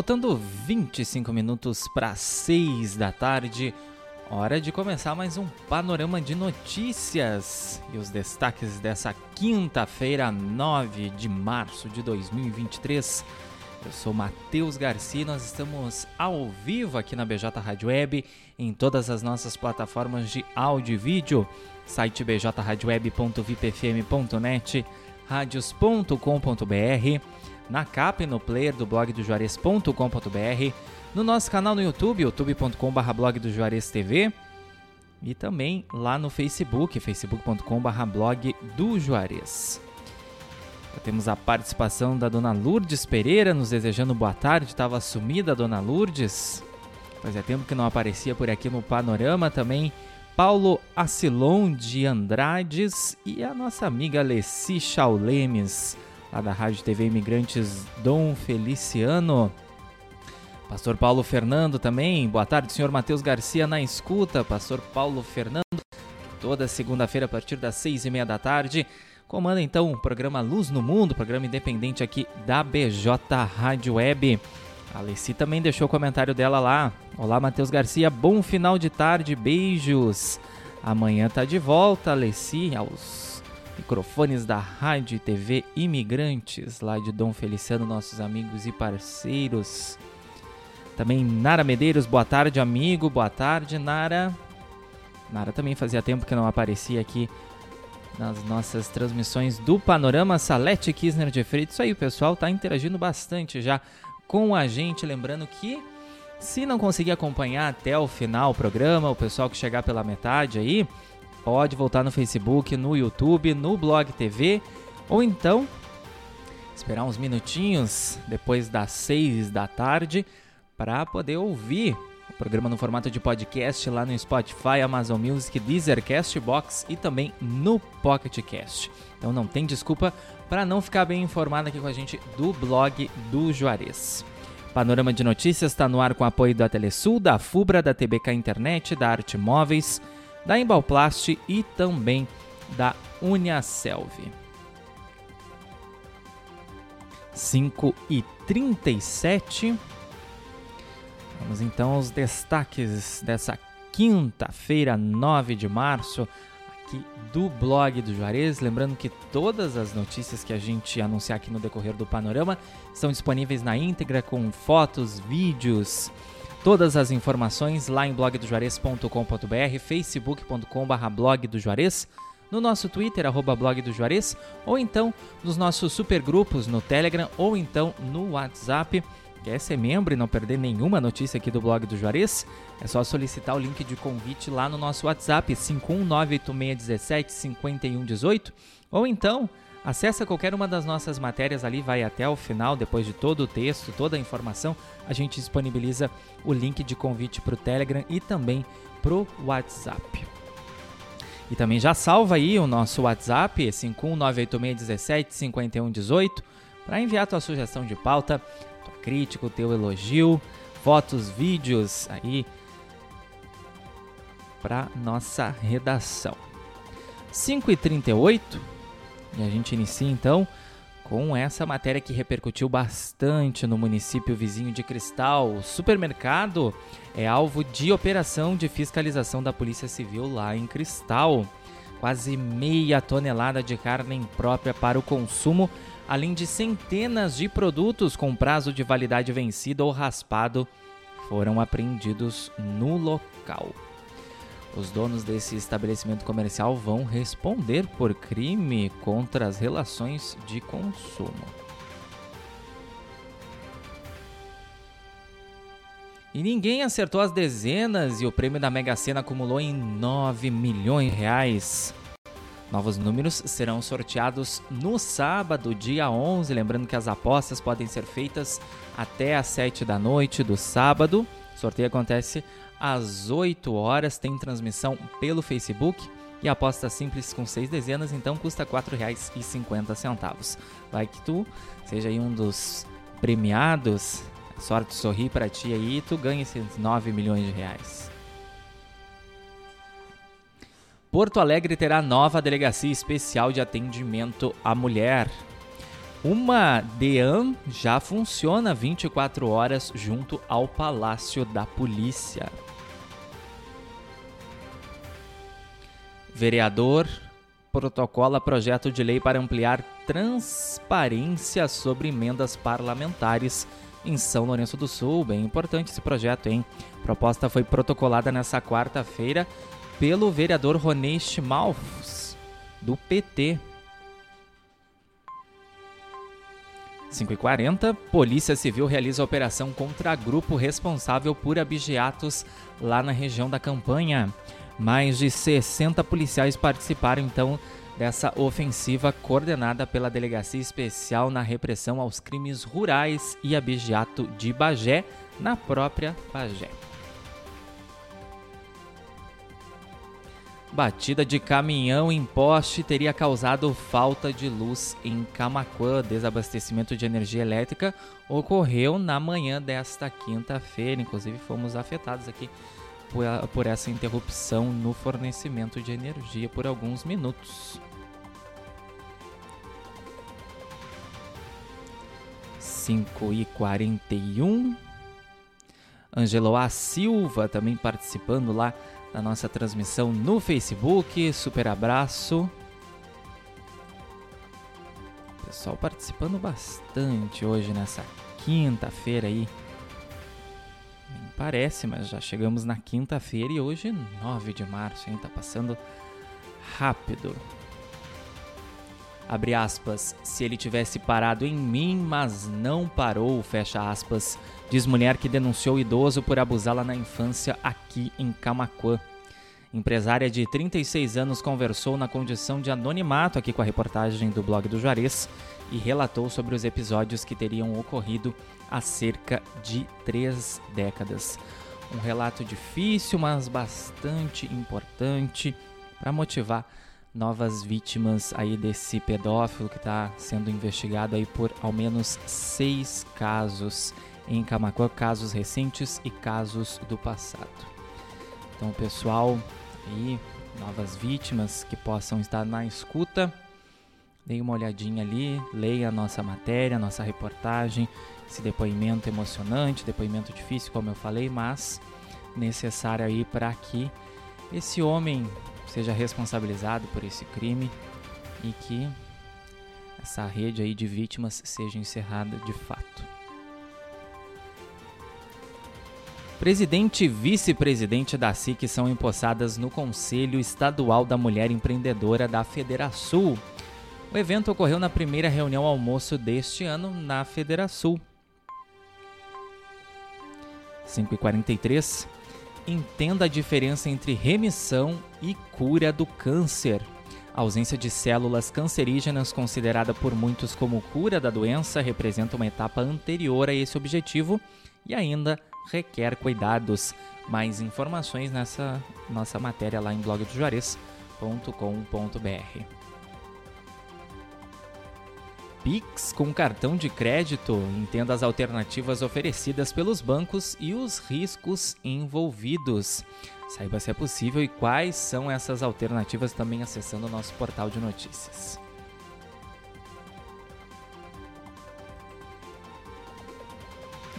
Faltando 25 minutos para 6 da tarde, hora de começar mais um panorama de notícias. E os destaques dessa quinta-feira, 9 de março de 2023. Eu sou Matheus Garcia, nós estamos ao vivo aqui na BJ Rádio Web, em todas as nossas plataformas de áudio e vídeo, site bjradioweb.vipfm.net, radios.com.br na capa e no player do blog do Juarez.com.br, no nosso canal no YouTube, youtube.com.br blog do Juarez TV e também lá no Facebook, facebook.com.br blog do Juarez. Já temos a participação da dona Lourdes Pereira nos desejando boa tarde. Estava sumida a dona Lourdes. Fazia tempo que não aparecia por aqui no panorama também. Paulo Acilon de Andrades e a nossa amiga Leci Chaulemes lá da Rádio TV Imigrantes Dom Feliciano. Pastor Paulo Fernando também. Boa tarde, senhor Matheus Garcia na escuta. Pastor Paulo Fernando, toda segunda-feira a partir das seis e meia da tarde. Comanda então o programa Luz no Mundo, programa independente aqui da BJ Rádio Web. A Alessi também deixou o comentário dela lá. Olá, Matheus Garcia, bom final de tarde, beijos. Amanhã tá de volta, Alessi, aos microfones da Rádio e TV Imigrantes, lá de Dom Feliciano, nossos amigos e parceiros. Também Nara Medeiros, boa tarde, amigo, boa tarde, Nara. Nara também fazia tempo que não aparecia aqui nas nossas transmissões do Panorama Salete Kisner de Freitas. Isso aí, o pessoal tá interagindo bastante já com a gente, lembrando que se não conseguir acompanhar até o final o programa, o pessoal que chegar pela metade aí, pode voltar no Facebook, no YouTube, no Blog TV ou então esperar uns minutinhos depois das 6 da tarde para poder ouvir o programa no formato de podcast lá no Spotify, Amazon Music, Deezer, Castbox e também no Pocket Cast. Então não tem desculpa para não ficar bem informado aqui com a gente do blog do Juarez. Panorama de Notícias está no ar com apoio da Telesul, da Fubra, da TBK Internet, da Arte Móveis, da Embalplast e também da Uniaselv. 5 e 37. Vamos então aos destaques dessa quinta-feira, 9 de março, aqui do blog do Juarez. Lembrando que todas as notícias que a gente anunciar aqui no decorrer do panorama são disponíveis na íntegra com fotos, vídeos Todas as informações lá em blogdojuarez.com.br, facebook.com.br blog do Juarez, no nosso Twitter, arroba blog do Juarez, ou então nos nossos supergrupos no Telegram, ou então no WhatsApp. Quer ser membro e não perder nenhuma notícia aqui do blog do Juarez? É só solicitar o link de convite lá no nosso WhatsApp, 51986175118, ou então Acesse qualquer uma das nossas matérias ali, vai até o final, depois de todo o texto, toda a informação, a gente disponibiliza o link de convite para o Telegram e também para o WhatsApp. E também já salva aí o nosso WhatsApp, 51986175118, para enviar tua sugestão de pauta, tua crítica, o teu elogio, fotos, vídeos aí para nossa redação. 5h38, e a gente inicia então com essa matéria que repercutiu bastante no município vizinho de Cristal. O supermercado é alvo de operação de fiscalização da Polícia Civil lá em Cristal. Quase meia tonelada de carne imprópria para o consumo, além de centenas de produtos com prazo de validade vencido ou raspado, foram apreendidos no local. Os donos desse estabelecimento comercial vão responder por crime contra as relações de consumo. E ninguém acertou as dezenas e o prêmio da Mega Sena acumulou em 9 milhões de reais. Novos números serão sorteados no sábado, dia 11. Lembrando que as apostas podem ser feitas até às 7 da noite do sábado. O sorteio acontece às 8 horas, tem transmissão pelo Facebook e aposta simples com 6 dezenas, então custa R$ 4,50. Vai que tu seja aí um dos premiados, sorte sorrir para ti aí e tu ganha esses 9 milhões de reais. Porto Alegre terá nova delegacia especial de atendimento à mulher. Uma DEAN já funciona 24 horas junto ao Palácio da Polícia. Vereador protocola projeto de lei para ampliar transparência sobre emendas parlamentares em São Lourenço do Sul. Bem importante esse projeto, hein? A proposta foi protocolada nessa quarta-feira pelo vereador Ronei Schmalfs, do PT. 5h40, Polícia Civil realiza operação contra grupo responsável por abigeatos lá na região da campanha. Mais de 60 policiais participaram então dessa ofensiva coordenada pela Delegacia Especial na Repressão aos Crimes Rurais e Abigeato de Bagé, na própria Bagé. Batida de caminhão em poste teria causado falta de luz em Camacuã. Desabastecimento de energia elétrica ocorreu na manhã desta quinta-feira. Inclusive, fomos afetados aqui por, por essa interrupção no fornecimento de energia por alguns minutos. 5 e 41. Angelo A. Silva também participando lá da nossa transmissão no Facebook. Super abraço. Pessoal participando bastante hoje nessa quinta-feira aí. Parece, mas já chegamos na quinta-feira e hoje 9 de março, hein? Tá passando rápido. Abre aspas, se ele tivesse parado em mim, mas não parou, fecha aspas, diz mulher que denunciou idoso por abusá-la na infância aqui em Camacuã. Empresária de 36 anos conversou na condição de anonimato aqui com a reportagem do blog do Juarez e relatou sobre os episódios que teriam ocorrido há cerca de três décadas. Um relato difícil, mas bastante importante para motivar novas vítimas aí desse pedófilo que está sendo investigado aí por ao menos seis casos em Camacuã, casos recentes e casos do passado. Então, pessoal, aí novas vítimas que possam estar na escuta, dê uma olhadinha ali, leia a nossa matéria, a nossa reportagem, esse depoimento emocionante, depoimento difícil, como eu falei, mas necessário aí para que esse homem seja responsabilizado por esse crime e que essa rede aí de vítimas seja encerrada de fato. Presidente e vice-presidente da SIC são empossadas no Conselho Estadual da Mulher Empreendedora da Federação. O evento ocorreu na primeira reunião almoço deste ano na Federação. 5h43 entenda a diferença entre remissão e cura do câncer. A ausência de células cancerígenas, considerada por muitos como cura da doença, representa uma etapa anterior a esse objetivo e ainda requer cuidados. Mais informações nessa nossa matéria lá em blogdojuarez.com.br. Pix com cartão de crédito. Entenda as alternativas oferecidas pelos bancos e os riscos envolvidos. Saiba se é possível e quais são essas alternativas também acessando o nosso portal de notícias.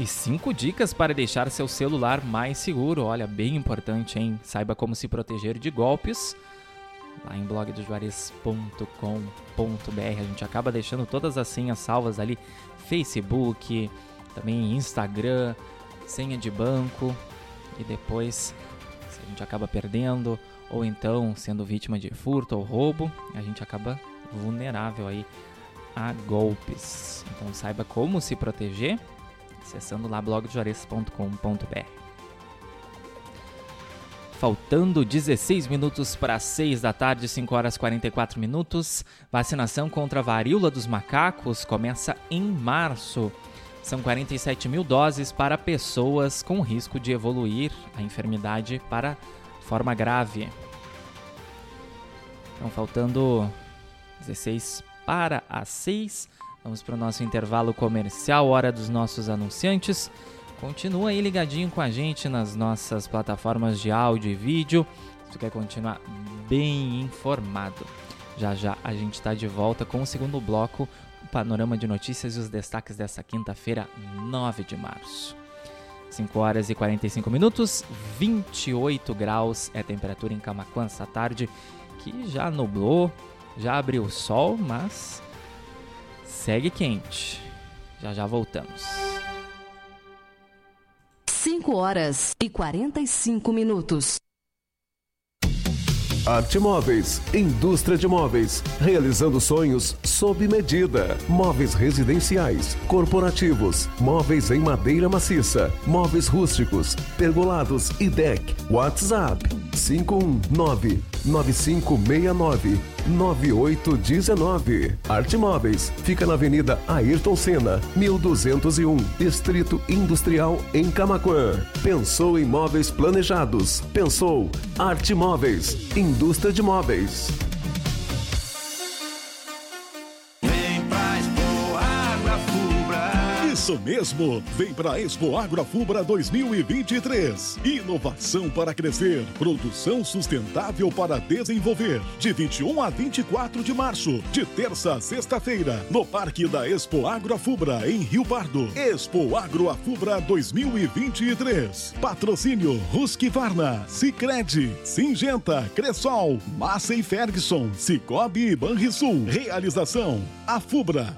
E cinco dicas para deixar seu celular mais seguro. Olha, bem importante, hein? Saiba como se proteger de golpes lá em blogdojuarez.com.br. A gente acaba deixando todas as senhas salvas ali, Facebook, também Instagram, senha de banco e depois se a gente acaba perdendo ou então sendo vítima de furto ou roubo, a gente acaba vulnerável aí a golpes. Então saiba como se proteger acessando lá blogdojuarez.com.br. Faltando 16 minutos para 6 da tarde, 5 horas 44 minutos. Vacinação contra a varíola dos macacos começa em março. São 47 mil doses para pessoas com risco de evoluir a enfermidade para forma grave. Então, faltando 16 para as 6. Vamos para o nosso intervalo comercial, hora dos nossos anunciantes. Continua aí ligadinho com a gente nas nossas plataformas de áudio e vídeo. Se quer continuar bem informado. Já já a gente está de volta com o segundo bloco o panorama de notícias e os destaques dessa quinta-feira, 9 de março. 5 horas e 45 minutos, 28 graus é a temperatura em Camacuã essa tarde, que já nublou, já abriu o sol, mas segue quente. Já já voltamos. 5 horas e 45 minutos. Arte Móveis, indústria de móveis, realizando sonhos sob medida. Móveis residenciais, corporativos, móveis em madeira maciça, móveis rústicos, pergolados e deck. WhatsApp 519 9569 9819. Arte Móveis fica na Avenida Ayrton Senna, 1201, Distrito Industrial em Camaquã. Pensou em móveis planejados? Pensou Arte Móveis, indústria de móveis. Isso mesmo! Vem para a Expo Agroafubra 2023. Inovação para crescer, produção sustentável para desenvolver. De 21 a 24 de março, de terça a sexta-feira, no Parque da Expo Agroafubra, em Rio Pardo. Expo Agroafubra 2023. Patrocínio Husqvarna, Sicredi, Singenta, Cressol, Massa e Ferguson, Cicobi e Banrisul. Realização Afubra.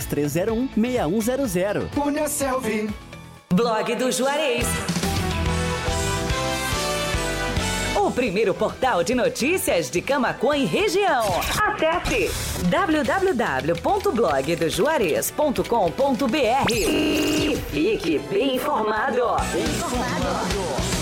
3301 6100. Punha Selvi. Blog do Juarez. O primeiro portal de notícias de Camacuã e região. Acesse www.blogdojuarez.com.br e fique bem informado. Bem informado.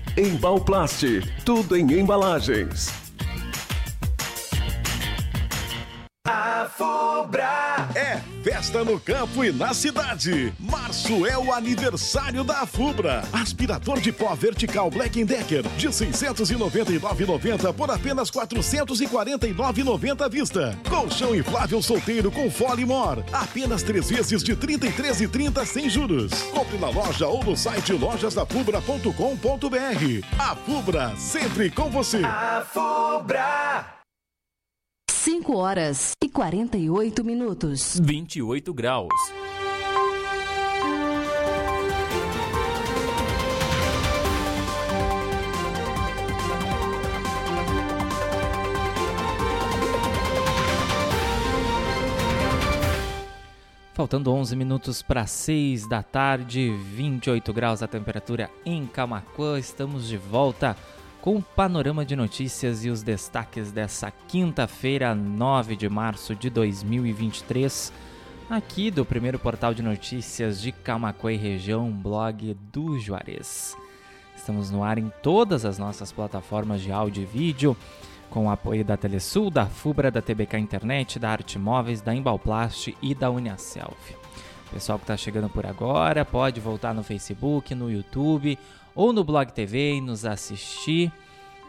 Embalplast, tudo em embalagens. A Fubra é festa no campo e na cidade. Março é o aniversário da Fubra. Aspirador de pó vertical Black Decker de 699,90 por apenas 449,90 à vista. Colchão inflável solteiro com Fole Mor, apenas três vezes de 33,30 sem juros. Compre na loja ou no site lojasdafubra.com.br. A Fubra sempre com você. A Fubra 5 horas e 48 minutos. 28 graus. Faltando 11 minutos para 6 da tarde, 28 graus a temperatura em Camacuã. Estamos de volta com o panorama de notícias e os destaques dessa quinta-feira, 9 de março de 2023, aqui do primeiro portal de notícias de Camacuã e região, blog do Juarez. Estamos no ar em todas as nossas plataformas de áudio e vídeo, com o apoio da Telesul, da Fubra, da TBK Internet, da Arte Móveis, da Embalplast e da Uniaself. Pessoal que está chegando por agora, pode voltar no Facebook, no YouTube ou no Blog TV e nos assistir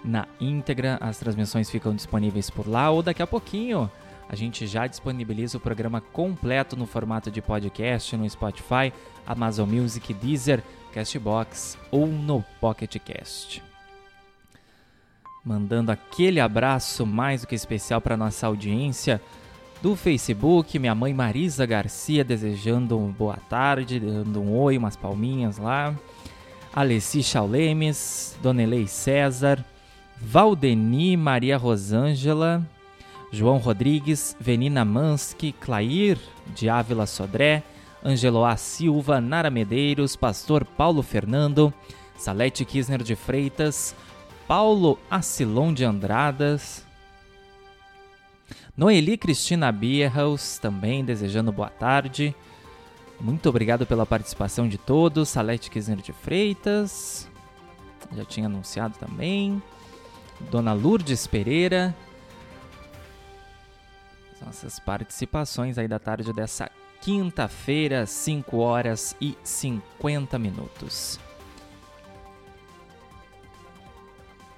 na íntegra. As transmissões ficam disponíveis por lá ou daqui a pouquinho a gente já disponibiliza o programa completo no formato de podcast no Spotify, Amazon Music, Deezer, Castbox ou no Pocket Cast. mandando aquele abraço mais do que especial para nossa audiência do Facebook, minha mãe Marisa Garcia desejando um boa tarde, dando um oi, umas palminhas lá. Alessi Chaulemes, Dona Elei César, Valdeni Maria Rosângela, João Rodrigues, Venina Mansky, Clair de Ávila Sodré, Angeloá Silva, Nara Medeiros, Pastor Paulo Fernando, Salete Kisner de Freitas, Paulo Acilon de Andradas, Noeli Cristina Bierhaus também desejando boa tarde. Muito obrigado pela participação de todos. Salete Kisner de Freitas, já tinha anunciado também. Dona Lourdes Pereira. Nossas participações aí da tarde dessa quinta-feira, 5 horas e 50 minutos.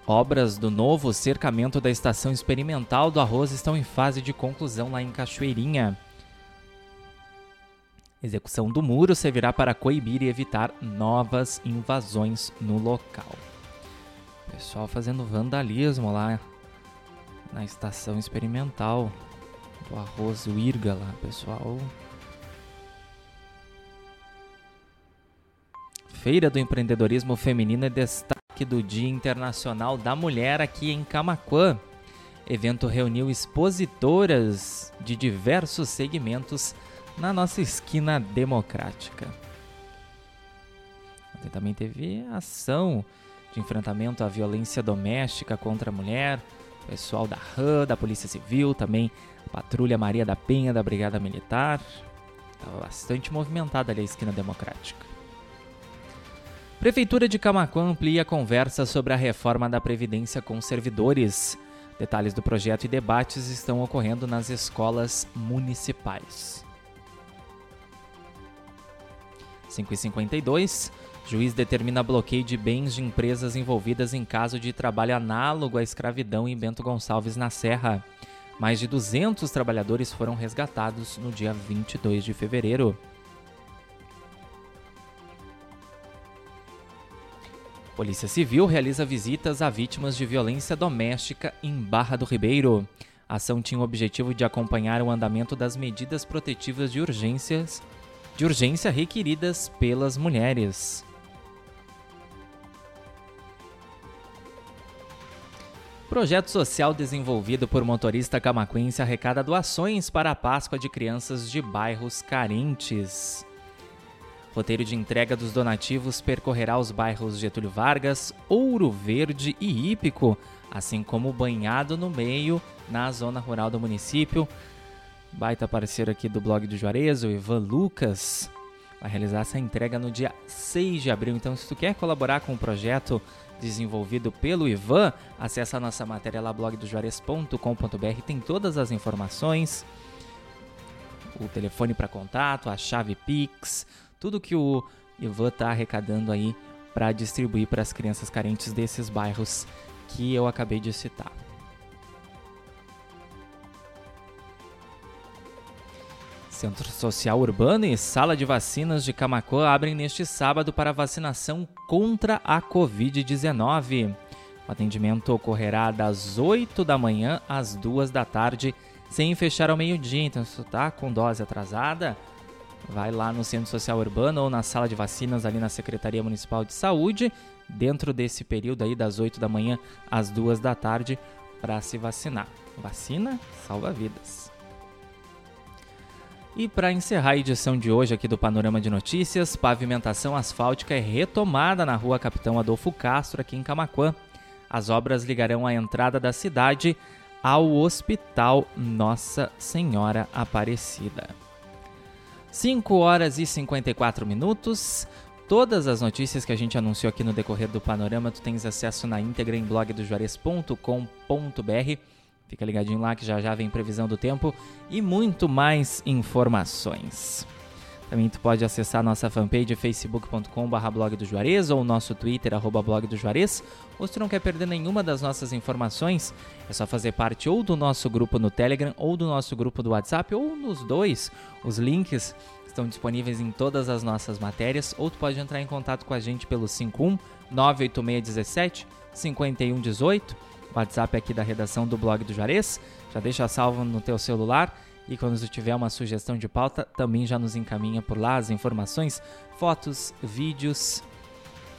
Obras do novo cercamento da estação experimental do arroz estão em fase de conclusão lá em Cachoeirinha. Execução do muro servirá para coibir e evitar novas invasões no local. Pessoal fazendo vandalismo lá na estação experimental do arroz Wirga lá, pessoal. Feira do Empreendedorismo Feminino é destaque do Dia Internacional da Mulher aqui em Camaquã. Evento reuniu expositoras de diversos segmentos na nossa esquina democrática. Ontem também teve ação de enfrentamento à violência doméstica contra a mulher, pessoal da RAM, da Polícia Civil, também a Patrulha Maria da Penha da Brigada Militar. Estava bastante movimentada ali a esquina democrática. Prefeitura de Camaquã amplia conversa sobre a reforma da Previdência com servidores. Detalhes do projeto e debates estão ocorrendo nas escolas municipais. 552. Juiz determina bloqueio de bens de empresas envolvidas em caso de trabalho análogo à escravidão em Bento Gonçalves na Serra. Mais de 200 trabalhadores foram resgatados no dia 22 de fevereiro. Polícia Civil realiza visitas a vítimas de violência doméstica em Barra do Ribeiro. A ação tinha o objetivo de acompanhar o andamento das medidas protetivas de urgências de urgência requeridas pelas mulheres. Projeto social desenvolvido por motorista camaquense arrecada doações para a Páscoa de crianças de bairros carentes. Roteiro de entrega dos donativos percorrerá os bairros Getúlio Vargas, Ouro Verde e Hípico, assim como Banhado no Meio, na zona rural do município. Baita parceiro aqui do blog do Juarez, o Ivan Lucas, vai realizar essa entrega no dia 6 de abril. Então, se tu quer colaborar com o projeto desenvolvido pelo Ivan, acessa a nossa matéria lá blogdojuarez.com.br, tem todas as informações, o telefone para contato, a chave Pix, tudo que o Ivan está arrecadando aí para distribuir para as crianças carentes desses bairros que eu acabei de citar. Centro Social Urbano e Sala de Vacinas de Camacuã abrem neste sábado para vacinação contra a Covid-19. O atendimento ocorrerá das 8 da manhã às 2 da tarde, sem fechar ao meio-dia. Então, se tu tá com dose atrasada, vai lá no Centro Social Urbano ou na sala de vacinas ali na Secretaria Municipal de Saúde, dentro desse período aí das 8 da manhã às 2 da tarde para se vacinar. Vacina salva vidas. E para encerrar a edição de hoje aqui do Panorama de Notícias, pavimentação asfáltica é retomada na rua Capitão Adolfo Castro, aqui em Camaquã. As obras ligarão a entrada da cidade ao Hospital Nossa Senhora Aparecida. 5 horas e 54 minutos. Todas as notícias que a gente anunciou aqui no decorrer do panorama, tu tens acesso na íntegra em blogdojuarez.com.br. Fica ligadinho lá que já já vem previsão do tempo e muito mais informações. Também tu pode acessar nossa fanpage facebook.com.br blog do Juarez ou nosso Twitter, arroba blog do Juarez. Ou se tu não quer perder nenhuma das nossas informações, é só fazer parte ou do nosso grupo no Telegram ou do nosso grupo do WhatsApp ou nos dois. Os links estão disponíveis em todas as nossas matérias ou tu pode entrar em contato com a gente pelo 51 98617 5118 WhatsApp aqui da redação do blog do Juarez. Já deixa salvo no teu celular e quando você tiver uma sugestão de pauta, também já nos encaminha por lá as informações, fotos, vídeos,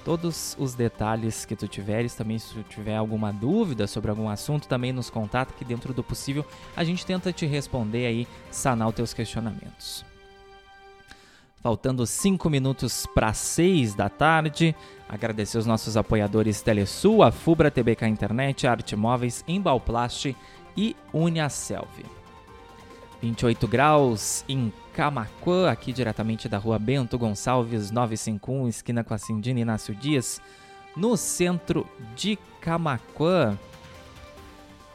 todos os detalhes que tu tiveres. Também se tu tiver alguma dúvida sobre algum assunto, também nos contata que dentro do possível a gente tenta te responder aí, sanar os teus questionamentos. Faltando 5 minutos para 6 da tarde, agradecer os nossos apoiadores Telesul, a Fubra TBK Internet, Arte Móveis, Embalplast e Uniaselv. 28 graus em Camacuã, aqui diretamente da rua Bento Gonçalves 951, esquina com a Cindina Inácio Dias, no centro de Camacuã,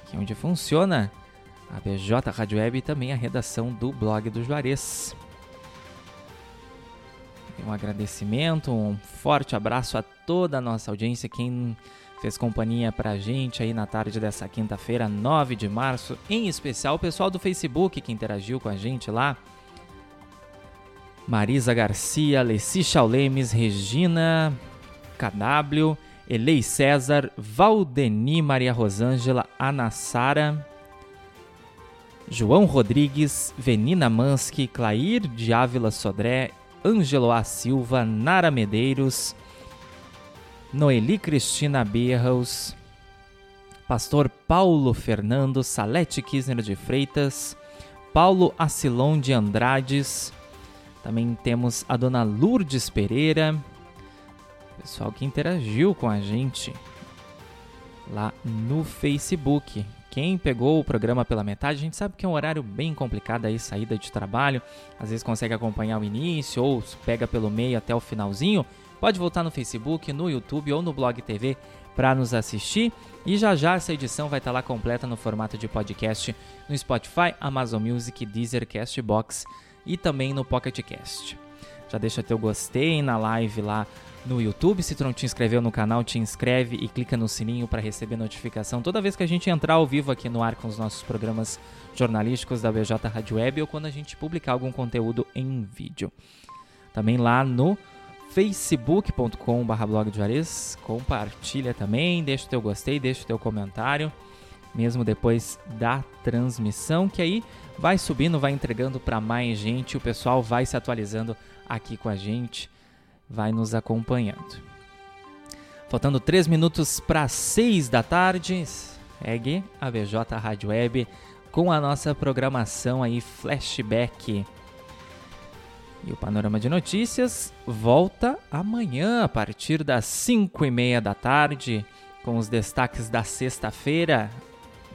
que é onde funciona a BJ Rádio Web e também a redação do blog do Juarez. Um agradecimento, um forte abraço a toda a nossa audiência, quem fez companhia pra gente aí na tarde dessa quinta-feira, 9 de março, em especial o pessoal do Facebook que interagiu com a gente lá. Marisa Garcia, Leci Chaulemes, Regina KW, Elei César, Valdeni Maria Rosângela, Ana Sara, João Rodrigues, Venina Mansky, Clair de Ávila Sodré, Ângelo A. Silva, Nara Medeiros, Noeli Cristina Berros, Pastor Paulo Fernando, Salete Kisner de Freitas, Paulo Acilon de Andrades, também temos a dona Lourdes Pereira, pessoal que interagiu com a gente lá no Facebook. Quem pegou o programa pela metade, a gente sabe que é um horário bem complicado aí, saída de trabalho, às vezes consegue acompanhar o início ou pega pelo meio até o finalzinho. Pode voltar no Facebook, no YouTube ou no Blog TV para nos assistir. E já já essa edição vai estar tá lá completa no formato de podcast no Spotify, Amazon Music, Deezer, Castbox e também no Pocket Cast. Já deixa teu gostei na live lá no YouTube. Se tu não te inscreveu no canal, te inscreve e clica no sininho para receber notificação toda vez que a gente entrar ao vivo aqui no ar com os nossos programas jornalísticos da BJ Rádio Web ou quando a gente publicar algum conteúdo em vídeo. Também lá no facebook.com.br blog de Juarez. Compartilha também, deixa o teu gostei, deixa o teu comentário, mesmo depois da transmissão, que aí vai subindo, vai entregando para mais gente, o pessoal vai se atualizando aqui com a gente, vai nos acompanhando. Faltando 3 minutos para 6 da tarde, segue a BJ Rádio Web com a nossa programação aí flashback e o Panorama de Notícias volta amanhã, a partir das 5 e meia da tarde, com os destaques da sexta-feira,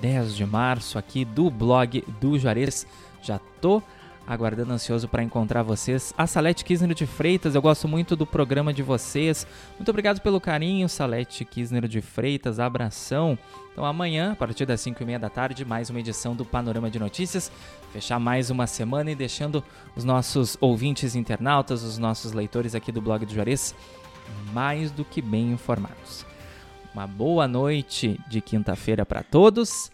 10 de março, aqui do blog do Juarez. Já tô aguardando ansioso para encontrar vocês. A Salete Kisner de Freitas, eu gosto muito do programa de vocês. Muito obrigado pelo carinho, Salete Kisner de Freitas, abração. Então amanhã, a partir das 5 e meia da tarde, mais uma edição do Panorama de Notícias. Fechar mais uma semana e deixando os nossos ouvintes internautas, os nossos leitores aqui do blog do Juarez, mais do que bem informados. Uma boa noite de quinta-feira para todos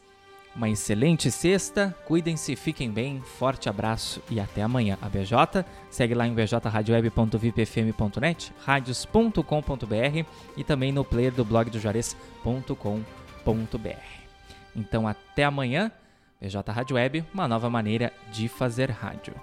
uma excelente sexta, cuidem-se, fiquem bem, forte abraço e até amanhã. A BJ segue lá em bjradioweb.vipfm.net, radios.com.br e também no player do blog do Juarez.com.br. Então até amanhã, BJ Rádio Web, uma nova maneira de fazer rádio.